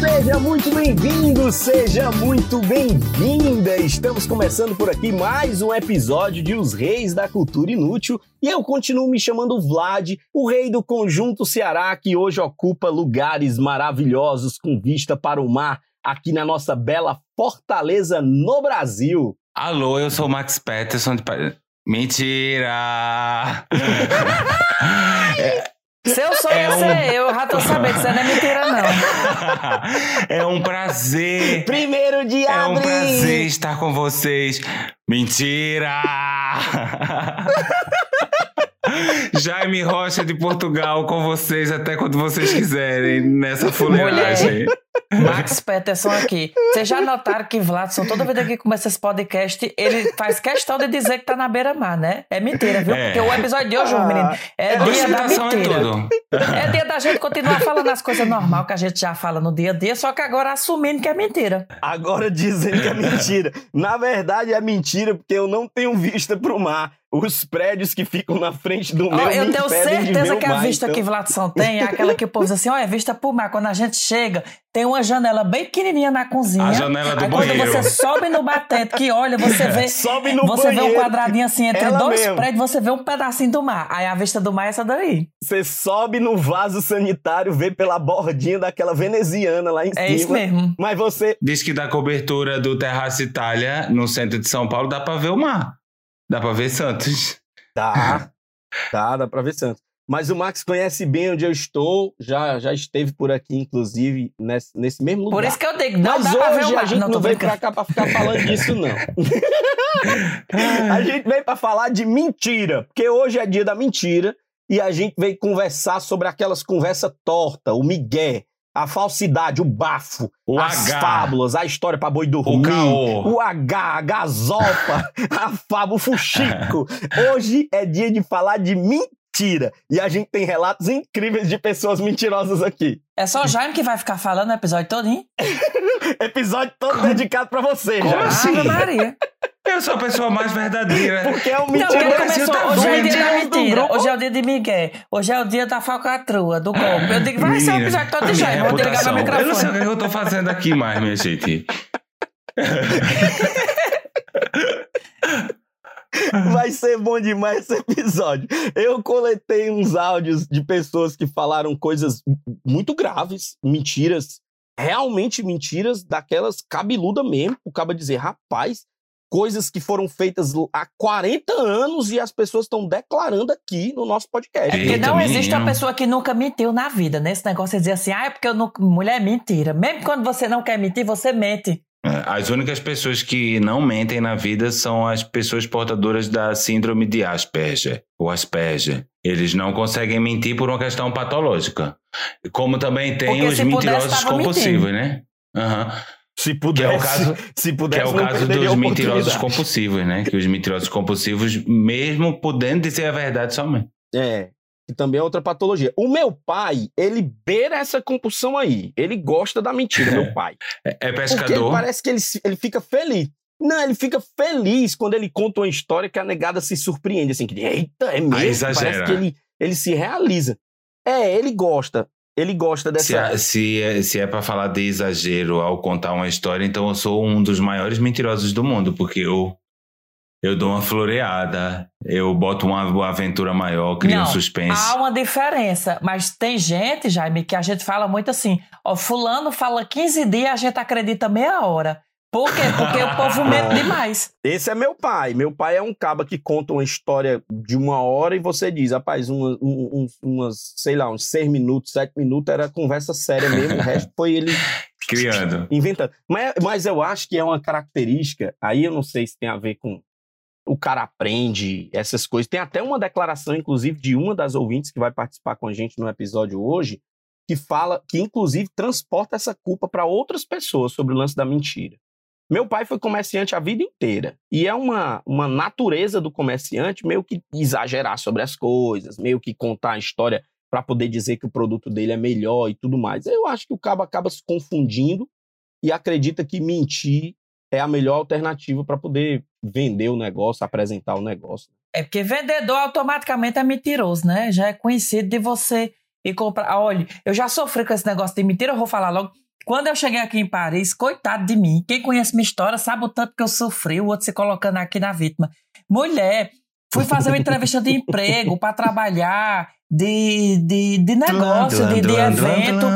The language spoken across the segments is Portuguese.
Seja muito bem-vindo, seja muito bem-vinda! Estamos começando por aqui mais um episódio de Os Reis da Cultura Inútil e eu continuo me chamando Vlad, o rei do conjunto Ceará que hoje ocupa lugares maravilhosos com vista para o mar aqui na nossa bela Fortaleza no Brasil. Alô, eu sou o Max Peterson de. Mentira! Se eu sou, ia ser eu, já tô sabendo, isso não é mentira, não. é um prazer. Primeiro de É um abril! prazer estar com vocês. Mentira! Jaime Rocha de Portugal com vocês até quando vocês quiserem nessa fuleiragem. Max Peterson aqui. Vocês já notaram que Vladson, toda vez que começa esse podcast, ele faz questão de dizer que tá na beira-mar, né? É mentira, viu? É. Porque o episódio de hoje, meu menino, é dia da é mentira. tudo. É dia da gente continuar falando as coisas normais que a gente já fala no dia a dia, só que agora assumindo que é mentira. Agora dizendo que é mentira. Na verdade é mentira porque eu não tenho vista pro mar. Os prédios que ficam na frente do Ó, meu eu tenho certeza que a mar, vista então- que Vladson tem é aquela que o povo diz assim: ó, é vista pro mar. Quando a gente chega, tem uma janela bem pequenininha na cozinha. A janela do Aí quando banheiro. você sobe no batente, que olha, você vê. Sobe no você vê um banheiro. quadradinho assim entre Ela dois mesmo. prédios, você vê um pedacinho do mar. Aí a vista do mar é essa daí. Você sobe no vaso sanitário, vê pela bordinha daquela veneziana lá em É cima. isso mesmo. Mas você. Diz que da cobertura do Terraço Itália, no centro de São Paulo, dá pra ver o mar. Dá pra ver Santos. Dá. Dá, dá pra ver Santos. Mas o Max conhece bem onde eu estou, já, já esteve por aqui, inclusive, nesse, nesse mesmo lugar. Por isso que eu digo, não Mas dá pra ver hoje a gente não, tô veio pra cá pra ficar falando disso, não. a gente veio pra falar de mentira, porque hoje é dia da mentira e a gente veio conversar sobre aquelas conversas tortas, o migué, a falsidade, o bafo, O as H. fábulas, a história pra boi dormir, O o H, a gazopa, a fábula, o fuxico. Hoje é dia de falar de mentira e a gente tem relatos incríveis de pessoas mentirosas aqui. É só o Jaime que vai ficar falando o episódio todinho? Episódio todo dedicado pra você, Como já. assim? Ave Maria. Eu sou a pessoa mais verdadeira. Porque é um Não, porque mentiroso. começou, tá hoje é o dia da mentira, hoje é o dia de Miguel, hoje é o dia da falcatrua, do golpe. Eu digo, vai ser o episódio todo de Jaime, vou desligar meu reputação. Eu não sei o microfone. que eu tô fazendo aqui mais, minha gente. Vai ser bom demais esse episódio. Eu coletei uns áudios de pessoas que falaram coisas muito graves, mentiras, realmente mentiras, daquelas cabeluda mesmo. O caba dizer, rapaz, coisas que foram feitas há 40 anos e as pessoas estão declarando aqui no nosso podcast. É porque Eita, não existe uma menino. pessoa que nunca mentiu na vida, né? Esse negócio de dizer assim, ah, é porque eu não... mulher é mentira. Mesmo quando você não quer mentir, você mente. É, As únicas pessoas que não mentem na vida são as pessoas portadoras da síndrome de Asperger, ou Asperger. Eles não conseguem mentir por uma questão patológica. Como também tem Porque os pudesse, mentirosos compulsivos, né? Aham. Se Que pudesse, é o caso, se que pudesse, é o caso dos mentirosos compulsivos, né? Que os mentirosos compulsivos, mesmo podendo dizer a verdade somente. É, que também é outra patologia. O meu pai, ele beira essa compulsão aí. Ele gosta da mentira, meu pai. É, é Porque ele pescador. parece que ele, ele fica feliz. Não, ele fica feliz quando ele conta uma história que a negada se surpreende, assim, que eita, é mesmo? Parece que ele, ele se realiza. É, ele gosta. Ele gosta Se, dessa... é- se é, se é para falar de exagero ao contar uma história, então eu sou um dos maiores mentirosos do mundo, porque eu, eu dou uma floreada, eu boto uma, uma aventura maior, crio um Não, suspense. Há uma diferença, mas tem gente, Jaime, que a gente fala muito assim, ó, fulano fala 15 dias, a gente acredita meia hora. Por quê? Porque o povo mente demais. Esse é meu pai. Meu pai é um caba que conta uma história de uma hora e você diz, rapaz, uma, um- uns, umas, sei lá, uns seis minutos, sete minutos era conversa séria mesmo, o resto foi ele Criando. inventando. Mas, mas eu acho que é uma característica, aí eu não sei se tem a ver com o cara aprende essas coisas. Tem até uma declaração, inclusive, de uma das ouvintes que vai participar com a gente no episódio hoje, que fala, que inclusive transporta essa culpa para outras pessoas sobre o lance da mentira. Meu pai foi comerciante a vida inteira. E é uma, uma natureza do comerciante meio que exagerar sobre as coisas, meio que contar a história para poder dizer que o produto dele é melhor e tudo mais. Eu acho que o cabo acaba se confundindo e acredita que mentir é a melhor alternativa para poder vender o negócio, apresentar o negócio. É porque vendedor automaticamente é mentiroso, né? Já é conhecido de você ir comprar. Olha, eu já sofri com esse negócio de mentira, eu vou falar logo. Quando eu cheguei aqui em Paris, coitado de mim, quem conhece minha história sabe o tanto que eu sofri, o outro se colocando aqui na vítima. Mulher, fui fazer uma entrevista de emprego para trabalhar, de, de, de negócio, de, de evento.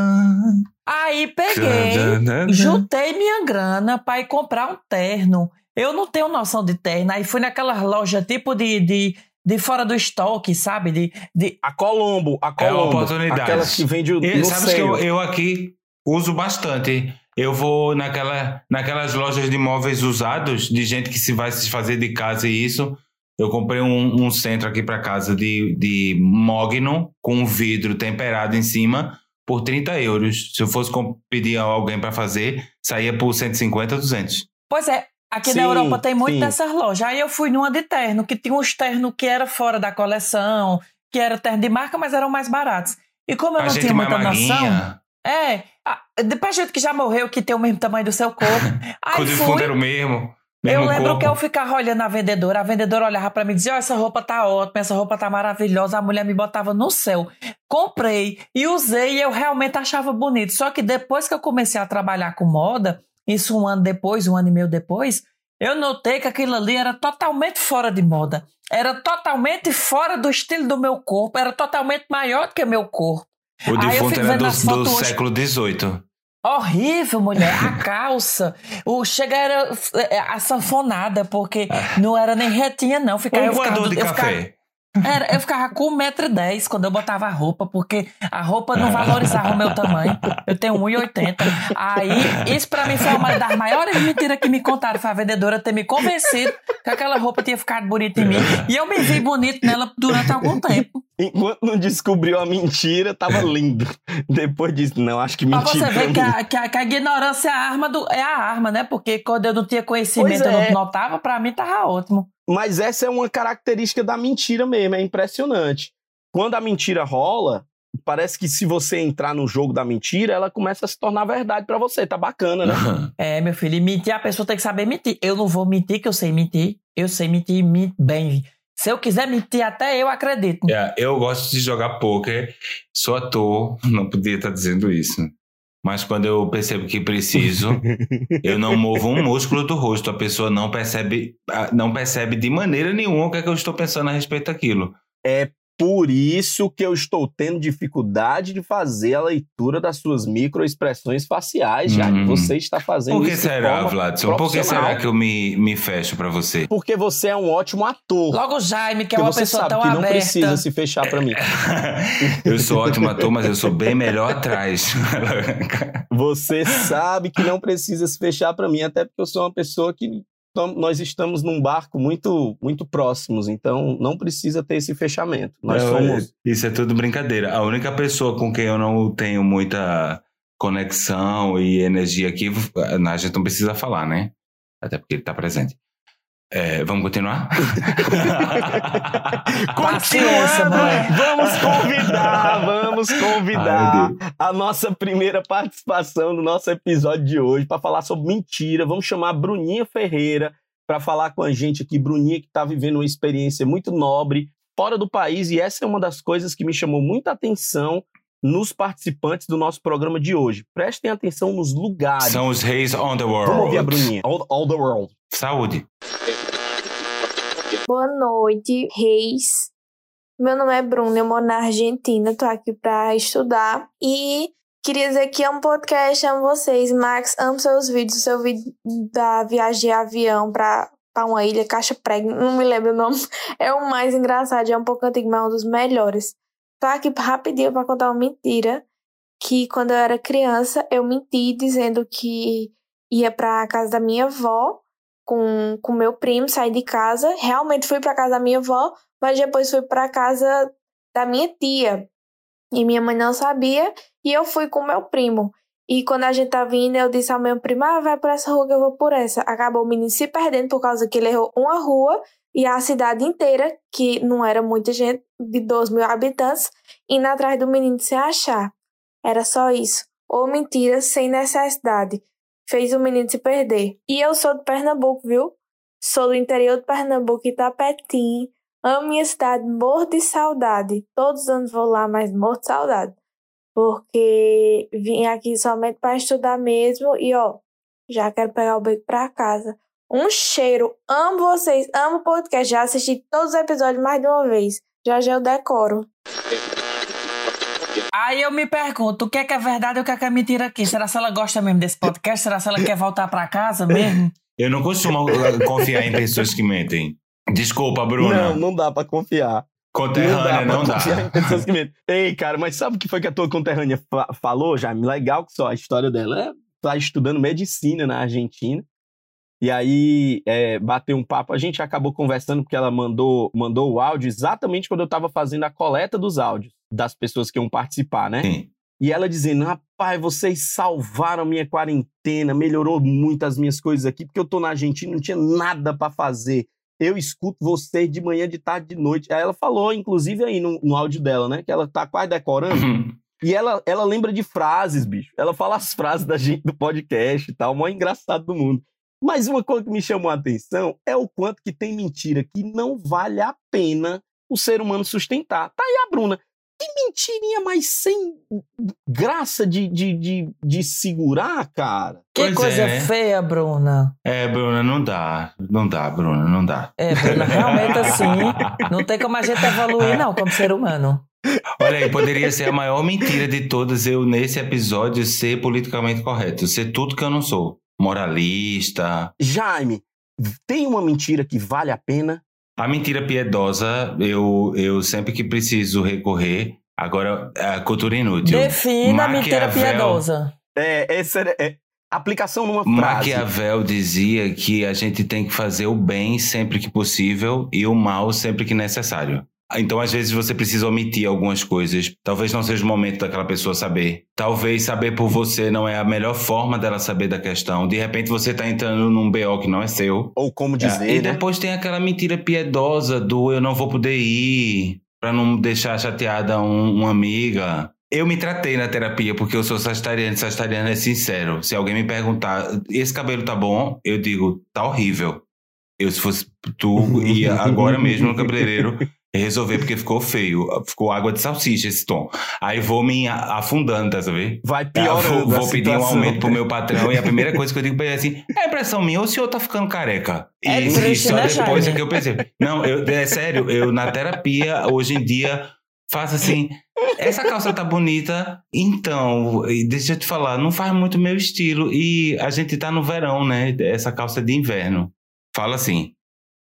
Aí peguei, juntei minha grana para ir comprar um terno. Eu não tenho noção de terno. Aí fui naquelas lojas tipo de, de, de fora do estoque, sabe? De, de... A Colombo, a É Colombo. oportunidade. Aquelas que vende o E no sabes que eu, eu aqui uso bastante. Eu vou naquela, naquelas lojas de móveis usados, de gente que se vai se fazer de casa e isso. Eu comprei um, um centro aqui para casa de, de mogno com vidro temperado em cima por 30 euros. Se eu fosse pedir a alguém para fazer, saía por 150, 200. Pois é, aqui Sim, na Europa tem muito sim. dessas lojas. Aí eu fui numa de terno, que tinha uns ternos que era fora da coleção, que era terno de marca, mas eram mais baratos. E como eu a não tinha muita noção. É, depois gente que já morreu, que tem o mesmo tamanho do seu corpo. Aí defunto fui, era o mesmo. eu mesmo lembro corpo. que eu ficava olhando a vendedora, a vendedora olhava pra mim e dizia: Ó, essa roupa tá ótima, essa roupa tá maravilhosa. A mulher me botava no céu. Comprei e usei e eu realmente achava bonito. Só que depois que eu comecei a trabalhar com moda, isso um ano depois, um ano e meio depois, eu notei que aquilo ali era totalmente fora de moda. Era totalmente fora do estilo do meu corpo, era totalmente maior do que meu corpo. O defunto era do, do século XVIII. Horrível, mulher. A calça. O chega era é, a sanfonada, porque não era nem retinha, não. Ficava, Um eu ficava, voador de eu ficava- café. Era, eu ficava com 1,10m quando eu botava a roupa, porque a roupa não valorizava o meu tamanho. Eu tenho 1,80m. Aí, isso pra mim foi uma das maiores mentiras que me contaram. Foi a vendedora ter me convencido que aquela roupa tinha ficado bonita em mim. E eu me vi bonito nela durante algum tempo. Enquanto não descobriu a mentira, tava lindo. Depois disse, não, acho que mentira. você ver que a, que, a, que a ignorância é a arma do, é a arma, né? Porque quando eu não tinha conhecimento, Pois eu é. não notava, pra mim tava ótimo. Mas essa é uma característica da mentira mesmo, é impressionante. Quando a mentira rola, parece que se você entrar no jogo da mentira, ela começa a se tornar verdade pra você. Tá bacana, né? É, meu filho, e mentir, a pessoa tem que saber mentir. Eu não vou mentir, que eu sei mentir. Eu sei mentir e minto bem. Se eu quiser mentir, até eu acredito. É, eu gosto de jogar pôquer, sou ator, não podia estar dizendo isso. Mas quando eu percebo que preciso, eu não movo um músculo do rosto. A pessoa não percebe, ah, não percebe de maneira nenhuma o que é que eu estou pensando a respeito daquilo. É por isso que eu estou tendo dificuldade de fazer a leitura das suas microexpressões faciais, já que Hum. você está fazendo Por que isso será, Vladson? Por que será que eu me, me fecho pra você? Porque você é um ótimo ator. Logo o Jaime, que é uma você pessoa sabe tão que não aberta. precisa se fechar pra mim. eu sou ótimo ator, mas eu sou bem melhor atrás. Você sabe que não precisa se fechar pra mim, até porque eu sou uma pessoa que nós estamos num barco muito muito próximos, então não precisa ter esse fechamento. Nós Não, somos Isso é tudo brincadeira. A única pessoa com quem eu não tenho muita conexão e energia aqui, a gente não precisa falar, né? Até porque ele tá presente. É, vamos continuar? Continuando. Vamos convidar, vamos Ai, convidar Deus. a nossa primeira participação do nosso episódio de hoje para falar sobre mentira. Vamos chamar a Bruninha Ferreira para falar com a gente aqui. Bruninha que está vivendo uma experiência muito nobre fora do país e essa é uma das coisas que me chamou muita atenção nos participantes do nosso programa de hoje. Prestem atenção nos lugares. São os reis on the world. Vamos ouvir a Bruninha. All, all the world. Saúde. Boa noite, reis. Meu nome é Bruna, eu moro na Argentina, tô aqui pra estudar e queria dizer que amo podcast, amo vocês. Max, amo seus vídeos, o seu vídeo da viagem de avião pra, pra uma ilha, Caixa Preg, não me lembro o nome, é o mais engraçado, é um pouco antigo, mas é um dos melhores. Tô aqui rapidinho pra contar uma mentira, que quando eu era criança, eu menti dizendo que ia pra casa da minha avó, com com meu primo, saí de casa, realmente fui para casa da minha avó, mas depois fui para casa da minha tia. E minha mãe não sabia, e eu fui com meu primo. E quando a gente tá vindo, eu disse ao meu primo, ah, vai por essa rua que eu vou por essa. Acabou o menino se perdendo por causa que ele errou uma rua e a cidade inteira, que não era muita gente, de 12 mil habitantes, indo atrás do menino sem achar. Era só isso. Ou mentira, sem necessidade. Fez o menino se perder. E eu sou de Pernambuco, viu? Sou do interior de Pernambuco, Itapetim. Amo minha cidade, morro de saudade. Todos os anos vou lá, mas morro de saudade porque vim aqui somente para estudar mesmo e ó, já quero pegar o beco para casa. Um cheiro, amo vocês, amo o podcast, já assisti todos os episódios mais de uma vez. Já já eu decoro. Aí eu me pergunto, o que é que é verdade e o que é que é mentira aqui? Será que ela gosta mesmo desse podcast? Será que ela quer voltar para casa mesmo? Eu não costumo uh, confiar em pessoas que mentem. Desculpa, Bruna. Não, não dá para confiar. Conterrânea não dá. Não dá. que... Ei, cara, mas sabe o que foi que a tua conterrânea fa falou, Jaime? Legal que só a história dela é tá estudando medicina na Argentina. E aí é, bateu um papo, a gente acabou conversando porque ela mandou, mandou o áudio exatamente quando eu estava fazendo a coleta dos áudios das pessoas que iam participar, né? Sim. E ela dizendo: rapaz, vocês salvaram minha quarentena, melhorou muito as minhas coisas aqui, porque eu tô na Argentina, não tinha nada para fazer eu escuto você de manhã, de tarde, de noite. Aí ela falou, inclusive, aí no, no áudio dela, né? Que ela tá quase decorando. Uhum. E ela, ela lembra de frases, bicho. Ela fala as frases da gente do podcast e tal, o maior engraçado do mundo. Mas uma coisa que me chamou a atenção é o quanto que tem mentira que não vale a pena o ser humano sustentar. Tá aí a Bruna. Que mentirinha mais sem graça de, de, de, de segurar, cara. Que Pois coisa é. feia, Bruna. É, Bruna, não dá. Não dá, Bruna, não dá. É, Bruna, realmente assim, não tem como a gente evoluir, não, como ser humano. Olha aí, poderia ser a maior mentira de todas eu, nesse episódio, ser politicamente correto. Ser tudo que eu não sou. Moralista. Jaime, tem uma mentira que vale a pena? A mentira piedosa, eu, eu sempre que preciso recorrer. Agora, a cultura inútil. Defina a mentira piedosa. É, essa é, é aplicação numa frase. Maquiavel dizia que a gente tem que fazer o bem sempre que possível e o mal sempre que necessário. Então, às vezes, você precisa omitir algumas coisas. Talvez não seja o momento daquela pessoa saber. Talvez saber por você não é a melhor forma dela saber da questão. De repente, você está entrando num BO que não é seu. Ou como dizer, e né? depois tem aquela mentira piedosa do eu não vou poder ir para não deixar chateada um- uma amiga. Eu me tratei na terapia porque eu sou sagitariano. Sagitariano é sincero. Se alguém me perguntar, esse cabelo tá bom? Eu digo, tá horrível. Eu, se fosse tu, ia agora mesmo no cabeleireiro resolver porque ficou feio. Ficou água de salsicha esse tom. Aí vou me afundando, tá sabendo? Vai É, piorando vou, vou pedir um aumento pro meu patrão e a primeira coisa que eu digo pra ele é assim: é impressão minha ou o senhor tá ficando careca? É e, e só né, depois é que eu percebo. Não, eu, é sério, eu na terapia, hoje em dia, faço assim: essa calça tá bonita, então, deixa eu te falar, não faz muito meu estilo. E a gente tá no verão, né? Essa calça de inverno. Fala assim.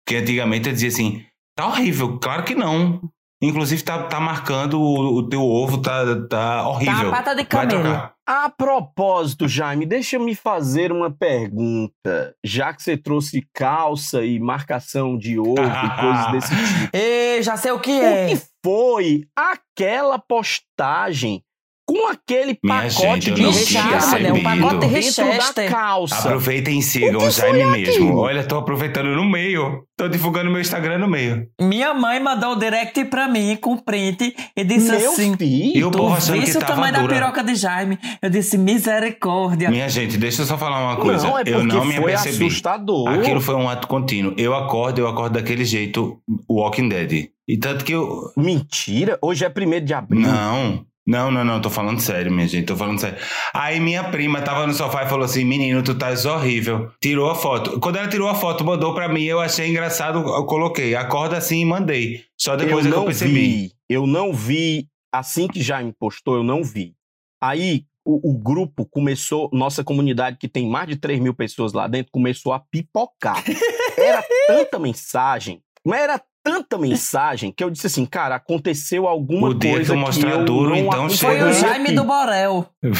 Porque antigamente eu dizia assim: tá horrível, claro que não. Inclusive, tá, tá marcando o, o teu ovo, tá, tá horrível. Tá a pata de camelo. A propósito, Jaime, deixa eu me fazer uma pergunta. Já que você trouxe calça e marcação de ovo e coisas desse tipo. Ei, já sei o que O é. que foi aquela postagem com aquele Minha pacote gente, de não tinha recheado percebido. É um pacote da calça? Aproveitem e sigam O o Jaime mesmo. aquilo? Olha, tô aproveitando no meio. Tô divulgando meu Instagram no meio. Minha mãe mandou o direct pra mim com print e disse Meu assim: filho. E o povo achando que o tava tamanho da dura. piroca de Jaime. Eu disse: misericórdia. Minha gente, deixa eu só falar uma coisa. Não, é porque eu não me foi apercebi. assustador. Aquilo foi um ato contínuo. Eu acordo, eu acordo daquele jeito, Walking Dead. E tanto que eu. Mentira? Hoje é 1 de abril. Não. Não, não, não, tô falando sério, minha gente, tô falando sério. Aí minha prima tava no sofá e falou assim: Menino, tu tá horrível. Tirou a foto. Quando ela tirou a foto, mandou pra mim, eu achei engraçado, eu coloquei. Acorda assim e mandei. Só depois eu é que eu não percebi. vi. Eu não vi. Assim que já me postou, eu não vi. Aí o, o grupo começou, nossa comunidade, que tem mais de 3 mil pessoas lá dentro, começou a pipocar. Era tanta mensagem, mas era tanta mensagem que eu disse assim, cara, aconteceu alguma O dia que coisa eu mostrar eu duro, não então Foi o aqui. Jaime do Borel.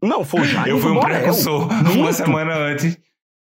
Não, foi o Jaime Eu fui um precursor Muito. uma semana antes.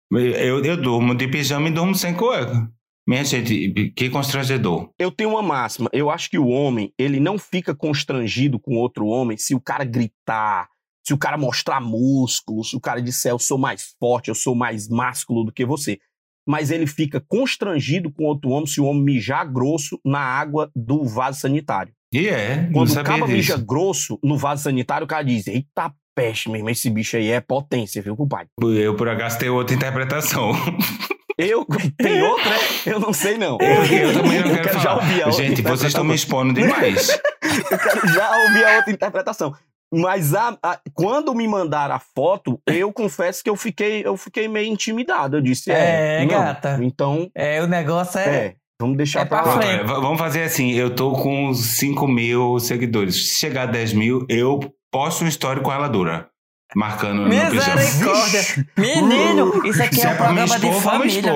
Eu, eu durmo de pijama e durmo sem cueca. Minha gente, que constrangedor. Eu tenho uma máxima. Eu acho que o homem, ele não fica constrangido com outro homem se o cara gritar, se o cara mostrar músculo, se o cara disser eu sou mais forte, eu sou mais másculo do que você. Mas ele fica constrangido com outro homem se o homem mijar grosso na água do vaso sanitário. E é, Quando o disso. mija grosso no vaso sanitário, o cara diz: Eita peste mesmo, esse bicho aí é potência, viu, compadre? Eu, por acaso, tenho outra interpretação. Eu, tem outra? Eu não sei, não. Eu, também não quero, já falar. ouvir a outra Gente, vocês estão me expondo demais. Eu quero já ouvir a outra interpretação. Mas a- a- quando me mandaram a foto, eu confesso que eu fiquei, eu fiquei meio intimidado. Eu disse, é, É, não. gata. Então, É, o negócio é. é, vamos deixar É pra pra lá. frente. V- vamos fazer assim, eu tô com 5 mil seguidores. Se chegar a 10 mil, eu posto uma história com ela dura. Marcando no pijama. Misericórdia! Menino, isso aqui Se é um me programa de expor, vamos família.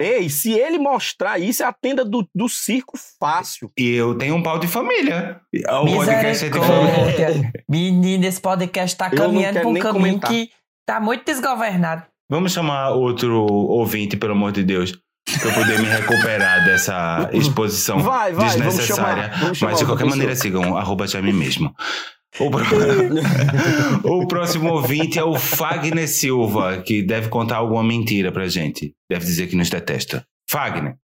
Ei, se ele mostrar isso, é a tenda do, do circo fácil. E eu tenho um pau de família. O podcast é de família. Menino, esse podcast tá Eu caminhando pra um caminho comentar. que tá muito desgovernado. Vamos chamar outro ouvinte, pelo amor de Deus, pra eu poder me recuperar dessa exposição Vai, vai, vamos desnecessária. chamar- vamos chamar Mas de qualquer pessoa. maneira, sigam arroba mesmo. O, pro- o próximo ouvinte é o Fagner Silva, que deve contar alguma mentira pra gente. Deve dizer que nos detesta. Fagner.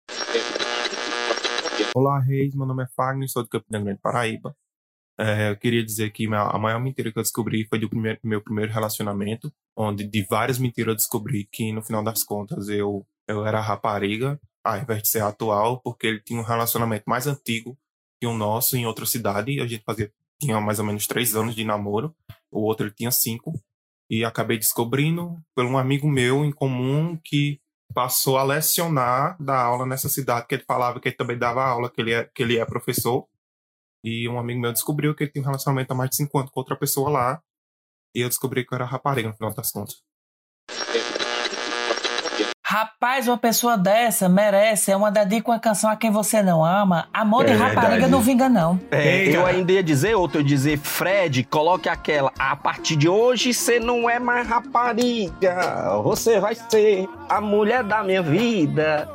Olá, Reis. Meu nome é Fagner, sou de Campina Grande, Paraíba. É, eu queria dizer que a maior mentira que eu descobri foi do primeiro- meu primeiro relacionamento, onde de várias mentiras eu descobri que, no final das contas, eu, eu era rapariga, ao invés de ser atual, porque ele tinha um relacionamento mais antigo que o nosso em outra cidade. A gente fazia, tinha mais ou menos três anos de namoro, o outro ele tinha cinco. E acabei descobrindo por um amigo meu em comum que passou a lecionar da aula nessa cidade, que ele falava que ele também dava aula, que ele é, que ele é professor. E um amigo meu descobriu que ele tinha um relacionamento há mais de cinco anos com outra pessoa lá. E eu descobri que eu era rapariga no final das contas. Rapaz, uma pessoa dessa merece, é uma dedica com a canção a quem você não ama. Amor de É rapariga verdade. não vinga, não. É, eu ainda ia dizer outra, eu ia dizer, Fred, coloque aquela. A partir de hoje você não é mais rapariga, você vai ser a mulher da minha vida.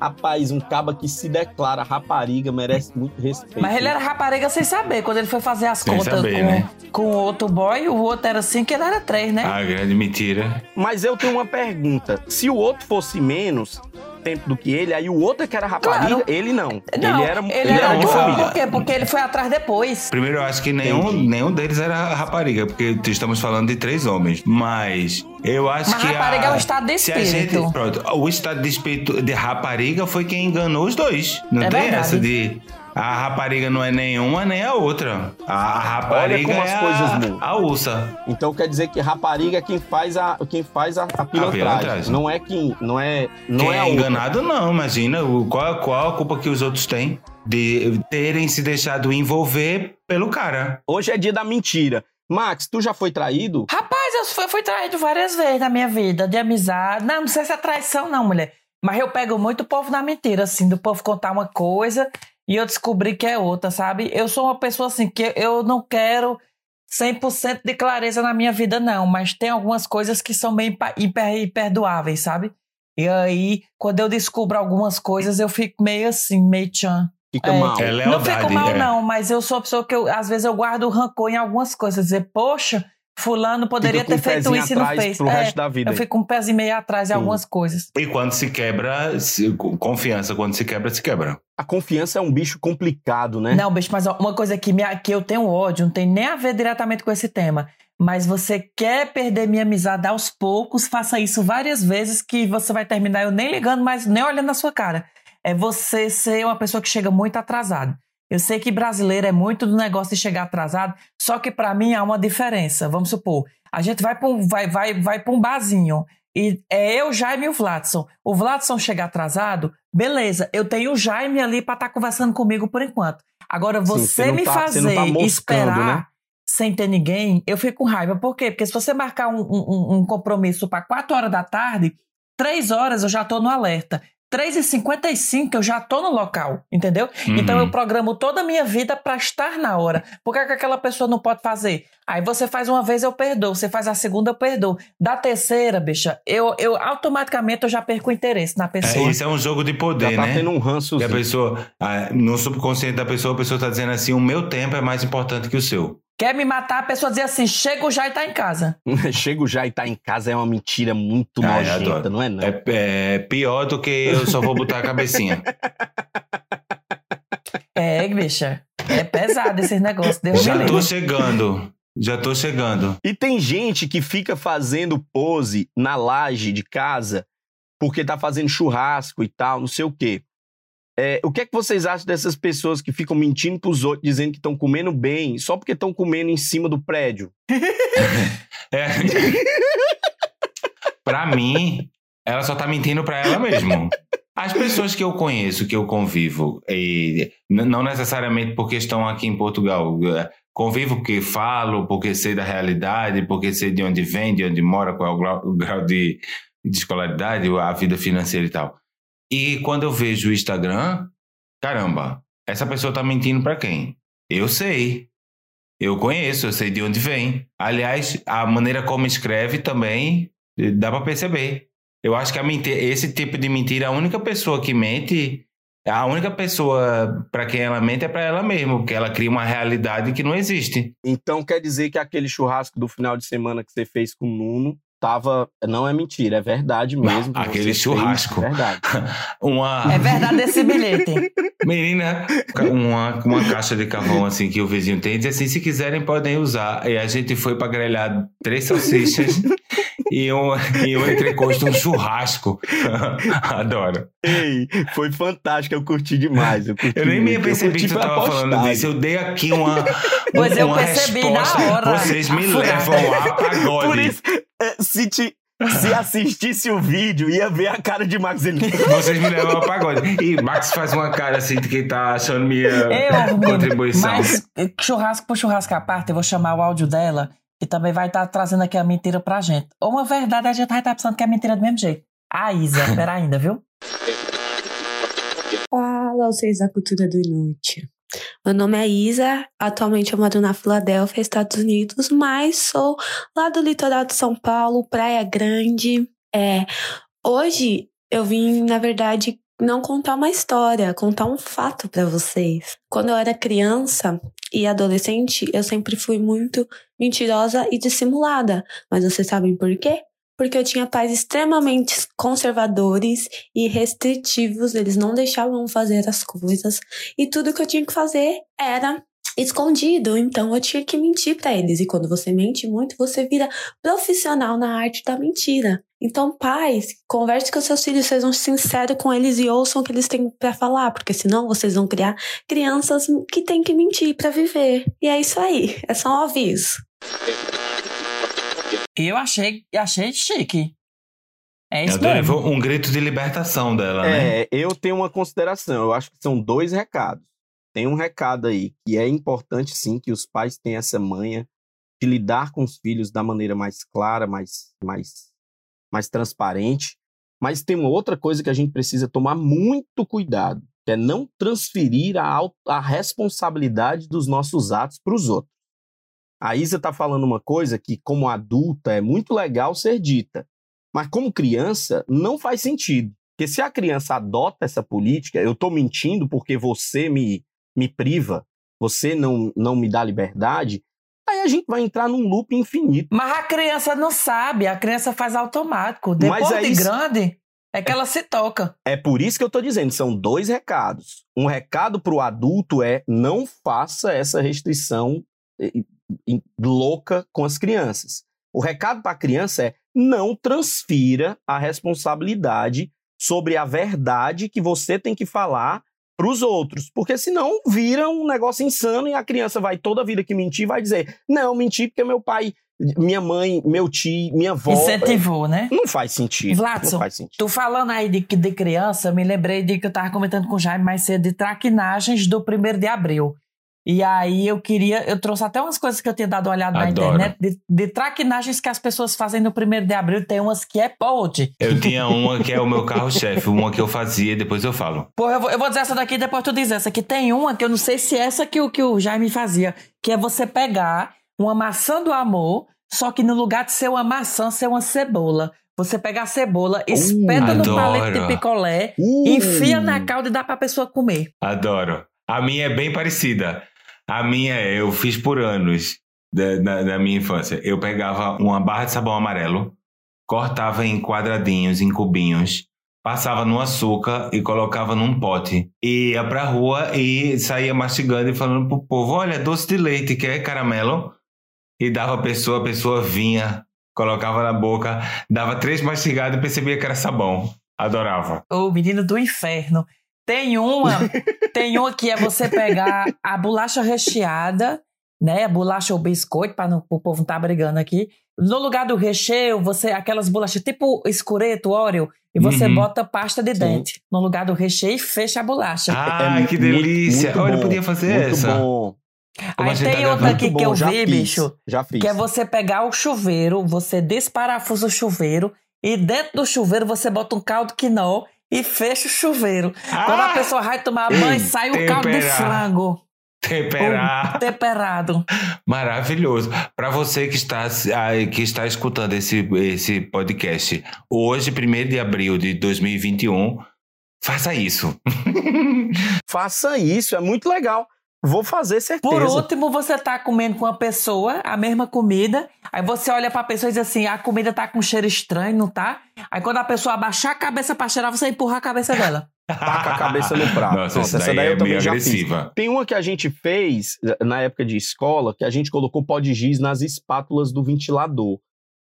Rapaz, um caba que se declara rapariga merece muito respeito. Mas ele era rapariga sem saber. Quando ele foi fazer as Sem contas saber, com, né? com o outro boy, o outro era cinco, ele era três, né? A grande mentira. Mas eu tenho uma pergunta. Se o outro fosse menos tempo do que ele, aí o outro que era rapariga, Claro. ele não. não, ele era, ele ele era era de família. Por quê? Porque ele foi atrás depois. Primeiro, eu acho que nenhum, nenhum deles era rapariga, porque estamos falando de três homens. Mas eu acho Mas que. rapariga a, é um estado de se a gente- espírito. pronto, o estado de espírito de rapariga foi quem enganou os dois. Não É tem verdade. essa de. A rapariga não é nenhuma nem a outra. A, rapariga como é as coisas a, mudam. a ursa. Então quer dizer que rapariga é quem faz a, quem faz a, a pilantragem. pilantragem. Não é quem. Não é, não quem é é, enganado, não, imagina. Qual, qual a culpa que os outros têm de terem se deixado envolver pelo cara? Hoje é dia da mentira. Max, tu já foi traído? Rapaz, eu fui, fui traído várias vezes na minha vida, de amizade. Não, não sei se é traição, não, mulher. Mas eu pego muito o povo na mentira, assim, do povo contar uma coisa e eu descobri que é outra, sabe? Eu sou uma pessoa assim que eu não quero 100% de clareza na minha vida, não. Mas tem algumas coisas que são meio imperdoáveis, sabe? E aí, quando eu descubro algumas coisas, eu fico meio assim, meio tchan. Fica É. mal. É não lealdade. fico mal, é. não, mas eu sou a pessoa que eu, às vezes eu guardo rancor em algumas coisas. Dizer, poxa, fulano poderia ter o feito isso e não fez. pro É, resto da vida. eu fico com um pezinho meio atrás em Sim. algumas coisas. E quando se quebra, se- confiança, quando se quebra, se quebra. A confiança é um bicho complicado, né? Não, bicho, mas uma coisa que, me, que eu tenho ódio, não tem nem a ver diretamente com esse tema. Mas você quer perder minha amizade aos poucos, faça isso várias vezes que você vai terminar eu nem ligando, mas nem olhando na sua cara. É você ser uma pessoa que chega muito atrasado. Eu sei que brasileiro é muito do negócio de chegar atrasado, só que pra mim há uma diferença. Vamos supor, a gente vai para um, vai, vai, vai um barzinho e é eu, Jaime e o Vladson. O Vladson chega atrasado, beleza, eu tenho o Jaime ali pra estar conversando comigo por enquanto. Agora, você, você não me tá- você fazer tá moscando, esperar né? sem ter ninguém, eu fico com raiva. Por quê? Porque se você marcar um, um- um compromisso para 4 horas da tarde, 3 horas eu já tô no alerta. 3h55 eu já tô no local, entendeu? Uhum. Então eu programo toda a minha vida para estar na hora. Por que, que aquela pessoa não pode fazer? Aí você faz uma vez, eu perdoo. Você faz a segunda, eu perdoo. Da terceira, bicha, eu, eu automaticamente eu já perco o interesse na É, pessoa. isso é um jogo de Já poder, tá né? tendo um ranço. E a pessoa, ah, no subconsciente da pessoa, a pessoa tá dizendo assim: o meu tempo é mais importante que o seu. Quer me matar, a pessoa dizer assim, chego já e tá em casa. Chego já e tá em casa é uma mentira muito Ah, nojenta, não é não? É, é pior do que eu só vou botar a cabecinha. É, bicha. É pesado esses negócios. Deus Já tô chegando. Já tô chegando. E tem gente que fica fazendo pose na laje de casa porque tá fazendo churrasco e tal, não sei o quê. É, o que é que vocês acham dessas pessoas que ficam mentindo pros outros, dizendo que estão comendo bem, só porque estão comendo em cima do prédio? É. pra mim, ela só tá mentindo pra ela mesmo. As pessoas que eu conheço, que eu convivo, e não necessariamente porque estão aqui em Portugal, eh, convivo porque falo, porque sei da realidade, porque sei de onde vem, de onde mora, qual é o grau de, de escolaridade, a vida financeira e tal. E quando eu vejo o Instagram, caramba, essa pessoa tá mentindo pra quem? Eu sei. Eu conheço, eu sei de onde vem. Aliás, a maneira como escreve também eh, dá pra perceber. Eu acho que mentira, esse tipo de mentira, a única pessoa que mente, a única pessoa pra quem ela mente é pra ela mesma, porque ela cria uma realidade que não existe. Então quer dizer que aquele churrasco do final de semana que você fez com o Nuno tava. Não é mentira, é verdade mesmo. que Aquele churrasco. Fez, verdade. Uma É verdade esse bilhete. menina, uma, uma caixa de carvão assim que o vizinho tem, diz assim: se quiserem podem usar. E a gente foi pra grelhar três salsichas e um, e um entrecosto, um churrasco. Adoro. Ei, foi fantástico, eu curti demais. Eu, curti Eu nem me percebi que tu foi a tava falando disso. Eu dei aqui uma, Pois eu percebi na resposta. hora. Vocês me levam a pagode. Por isso, é, se, te, se assistisse o vídeo, ia ver a cara de Max. Ele... Vocês me levam a pagode. E Max faz uma cara assim de quem tá achando minha Eu, contribuição. mas churrasco por churrasco à parte, eu vou chamar o áudio dela e também vai estar trazendo aqui a mentira pra gente. Ou uma verdade, a gente vai estar pensando que é mentira do mesmo jeito. A Isa, pera ainda, viu? Fala, vocês da cultura do inútil. Meu nome é Isa, atualmente eu moro na Filadélfia, Estados Unidos, mas sou lá do litoral de São Paulo, Praia Grande. É, hoje eu vim, na verdade, não contar uma história, contar um fato pra vocês. Quando eu era criança e adolescente, eu sempre fui muito mentirosa e dissimulada. Mas vocês sabem por quê? Porque eu tinha pais extremamente conservadores e restritivos, eles não deixavam fazer as coisas e tudo que eu tinha que fazer era escondido, então eu tinha que mentir pra eles. E quando você mente muito, você vira profissional na arte da mentira. Então, pais, converse com seus filhos, sejam sinceros com eles e ouçam o que eles têm pra falar, porque senão vocês vão criar crianças que têm que mentir pra viver. E é isso aí, é só um aviso. E eu achei, achei chique. É Eu isso adorei. mesmo. Um grito de libertação dela, né? É, eu tenho uma consideração. Eu acho que são dois recados. Tem um recado aí que é importante, sim, que os pais tenham essa manha de lidar com os filhos da maneira mais clara, mais, mais, mais transparente. Mas tem uma outra coisa que a gente precisa tomar muito cuidado, que é não transferir a, a responsabilidade dos nossos atos para os outros. A Isa está falando uma coisa que, como adulta, é muito legal ser dita, mas como criança, não faz sentido. Porque se a criança adota essa política, eu estou mentindo porque você me, me priva, você não, não me dá liberdade, aí a gente vai entrar num loop infinito. Mas a criança não sabe, a criança faz automático. Mas Depois é de grande, é que ela se toca. É por isso que eu estou dizendo, são dois recados. Um recado para o adulto é não faça essa restrição louca com as crianças. O recado para a criança é não transfira a responsabilidade sobre a verdade que você tem que falar para os outros, porque senão vira um negócio insano e a criança vai toda a vida que mentir vai dizer não menti porque meu pai, minha mãe, meu tio, minha avó Incentivou, né? não faz sentido. Vladson, não faz sentido. Tu falando aí de, de criança, me lembrei de que eu tava comentando com o Jaime mais cedo de traquinagens do 1 de abril. E aí eu queria, eu trouxe até umas coisas que eu tinha dado uma olhada na Adoro. internet de, de traquinagens que as pessoas fazem no 1 de abril. Tem umas que é pode. Eu tinha uma que é o meu carro-chefe, uma que eu fazia, depois eu falo. Pô, eu vou, eu vou dizer essa daqui depois tu diz essa. Que tem uma que eu não sei se é essa que o, que o Jaime fazia. Que é você pegar uma maçã do amor, só que no lugar de ser uma maçã, ser uma cebola. Você pega a cebola, espeta no adoro. palito de picolé, Uh. enfia na calda e dá pra pessoa comer. Adoro. A minha é bem parecida. A minha é, eu fiz por anos. da, da, da minha infância. Eu pegava uma barra de sabão amarelo, cortava em quadradinhos, em cubinhos, passava no açúcar e colocava num pote. E ia pra rua e saía mastigando e falando pro povo: olha, doce de leite, quer caramelo? E dava a pessoa, a pessoa vinha, colocava na boca, dava três mastigadas e percebia que era sabão. Adorava. O menino do inferno. Tem uma, tem uma que é você pegar a bolacha recheada, né? A bolacha ou biscoito, para o povo não estar tá brigando aqui. No lugar do recheio, você aquelas bolachas tipo escureto, Oreo, e você Uhum. bota pasta de Sim. dente no lugar do recheio e fecha a bolacha. Ai, que muito- delícia. Olha, eu podia fazer muito essa. Bom, Aí tem tá outra aqui que eu já vi, fiz, bicho, Já fiz. que é você pegar o chuveiro, você desparafusa o chuveiro e dentro do chuveiro você bota um caldo quinó e fecha o chuveiro. Quando a Ah! pessoa vai tomar banho, sai o caldo de frango Temperar. temperado. Maravilhoso. Para você que está, ah, que está escutando esse, esse podcast, hoje, 1 de abril de 2021, faça isso. Faça isso, é muito legal. Vou fazer certeza. Por último, você tá comendo com uma pessoa a mesma comida, aí você olha pra pessoa e diz assim: a comida tá com cheiro estranho, não tá? Aí quando a pessoa abaixar a cabeça pra cheirar, você empurra a cabeça dela. Taca a cabeça no prato. Nossa, Pronto, essa daí daí é eu também meio já fiz. agressiva. Tem uma que a gente fez na época de escola, que a gente colocou pó de giz nas espátulas do ventilador.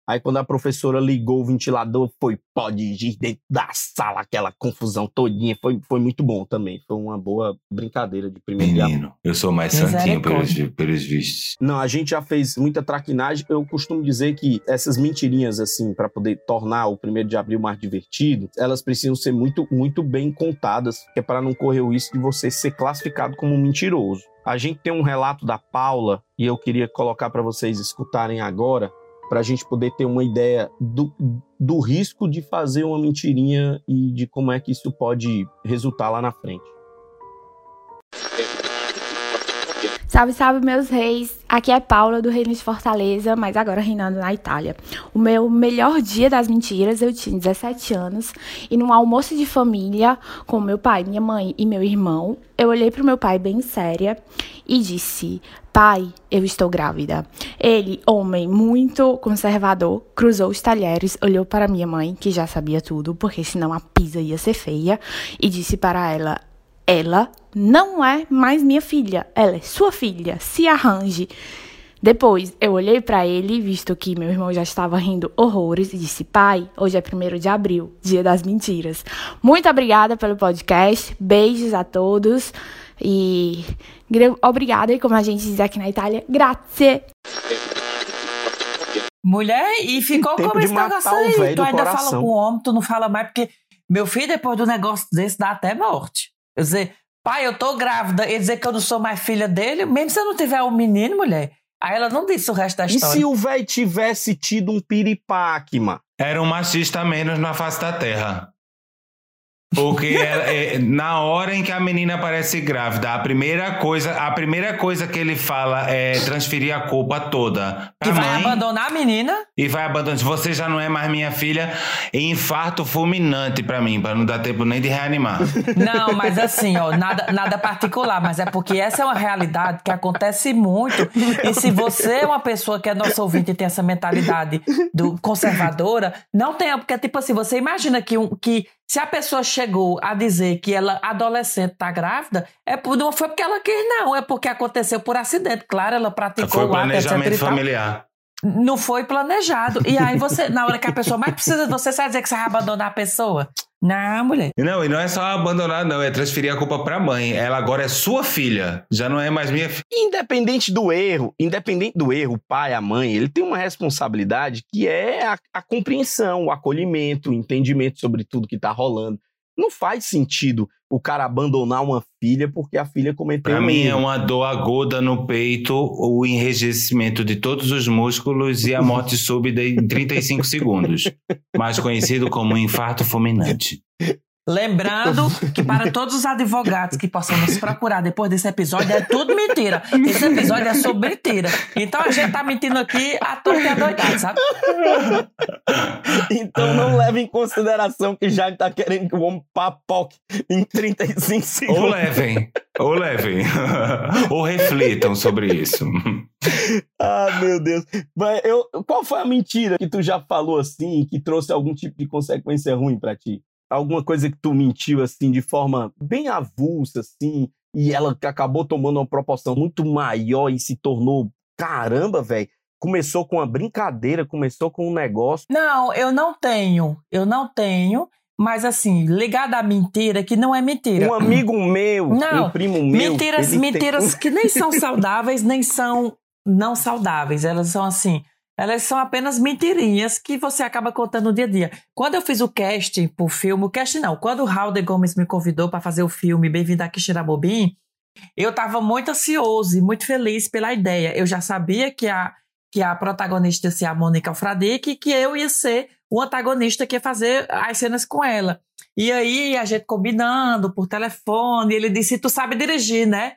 Aí quando a professora ligou o ventilador, foi pó de giz dentro da sala, aquela confusão todinha. Foi, foi muito bom também. Foi uma boa brincadeira de primeiro. Menino, eu sou mais santinho pelos, pelos vistos. Não, a gente já fez muita traquinagem. Eu costumo dizer que essas mentirinhas, assim, para poder tornar o primeiro de abril mais divertido, elas precisam ser muito, muito bem contadas, que é para não correr o risco de você ser classificado como um mentiroso. A gente tem um relato da Paula e eu queria colocar para vocês escutarem agora, para a gente poder ter uma ideia do, do risco de fazer uma mentirinha e de como é que isso pode resultar lá na frente. Salve, salve, meus reis! Aqui é Paula do Reino de Fortaleza, mas agora reinando na Itália. O meu melhor dia das mentiras, eu tinha 17 anos, e num almoço de família com meu pai, minha mãe e meu irmão, eu olhei pro meu pai bem séria e disse: Pai, eu estou grávida. Ele, homem muito conservador, cruzou os talheres, olhou para minha mãe, que já sabia tudo, porque senão a pizza ia ser feia, e disse para ela: ela não é mais minha filha, ela é sua filha, se arranje. Depois eu olhei pra ele, visto que meu irmão já estava rindo horrores, e disse: Pai, hoje é 1 de abril, dia das mentiras. Muito obrigada pelo podcast, beijos a todos e obrigada, e como a gente diz aqui na Itália, grazie. Mulher, e ficou Tempo como esse negócio o aí. Tu ainda fala coração. com o homem, tu não fala mais, porque meu filho, depois do negócio desse, dá até morte. Eu dizer, pai, eu tô grávida, ele dizer que eu não sou mais filha dele, mesmo se eu não tiver um menino, mulher. Aí ela não disse o resto da E história. se o velho tivesse tido um piripaque, mano? Era um machista menos na face da terra. Porque é- é, na hora em que a menina aparece grávida, a primeira coisa, a primeira coisa que ele fala é transferir a culpa toda Que vai mãe abandonar a menina. e vai abandonar. Você já não é mais minha filha. Infarto fulminante pra mim, pra não dar tempo nem de reanimar. Não, mas assim, ó, nada, nada particular, mas é porque essa é uma realidade que acontece muito. E se você é uma pessoa que é nossa ouvinte e tem essa mentalidade do conservadora, não tenha, porque tipo assim, você imagina que, um, que se a pessoa chegou a dizer que ela, adolescente, tá grávida, é por, não foi porque ela quis, não, é porque aconteceu por acidente. Claro, ela praticou Foi o etc. planejamento e tal. familiar. Não foi planejado. E aí você, na hora que a pessoa mais precisa de você, você vai dizer que você vai abandonar a pessoa? Não, mulher. Não, e não é só abandonar, não, é transferir a culpa pra mãe. Ela agora é sua filha, já não é mais minha filha. Independente do erro, independente do erro, o pai, a mãe, ele tem uma responsabilidade que é a, a compreensão, o acolhimento, o entendimento sobre tudo que tá rolando. Não faz sentido o cara abandonar uma filha porque a filha cometeu um mim é uma dor aguda no peito, o enrijecimento de todos os músculos e a morte súbita em 35 segundos. Mais conhecido como infarto fulminante. Lembrando que para todos os advogados que possam nos procurar depois desse episódio, é tudo mentira. Esse episódio é sobre mentira. Então a gente tá mentindo aqui à toa e adoidado, sabe? Então não leve em consideração que já tá querendo que o homem papoque em 35 segundos. Ou levem, ou levem. ou reflitam sobre isso. Ah, meu Deus. Mas eu, qual foi a mentira que tu já falou assim, que trouxe algum tipo de consequência ruim pra ti? Alguma coisa que tu mentiu assim de forma bem avulsa assim e ela acabou tomando uma proporção muito maior e se tornou caramba, velho. Começou com uma brincadeira, começou com um negócio. Não, eu não tenho. Eu não tenho. Mas assim, ligado à mentira que não é mentira. Um amigo meu, não, um primo meu. Mentiras, mentiras tem... que nem são saudáveis, nem são não saudáveis. Elas são assim, elas são apenas mentirinhas que você acaba contando no dia a dia. Quando eu fiz o casting pro filme, o casting não, quando o Raul de Gomes me convidou para fazer o filme Bem-vindo a Quixirabobim, eu estava muito ansioso e muito feliz pela ideia. Eu já sabia que a, que a protagonista ia ser a Mônica Alfradique e que eu ia ser o antagonista que ia fazer as cenas com ela. E aí a gente combinando por telefone, ele disse: Tu sabe dirigir, né?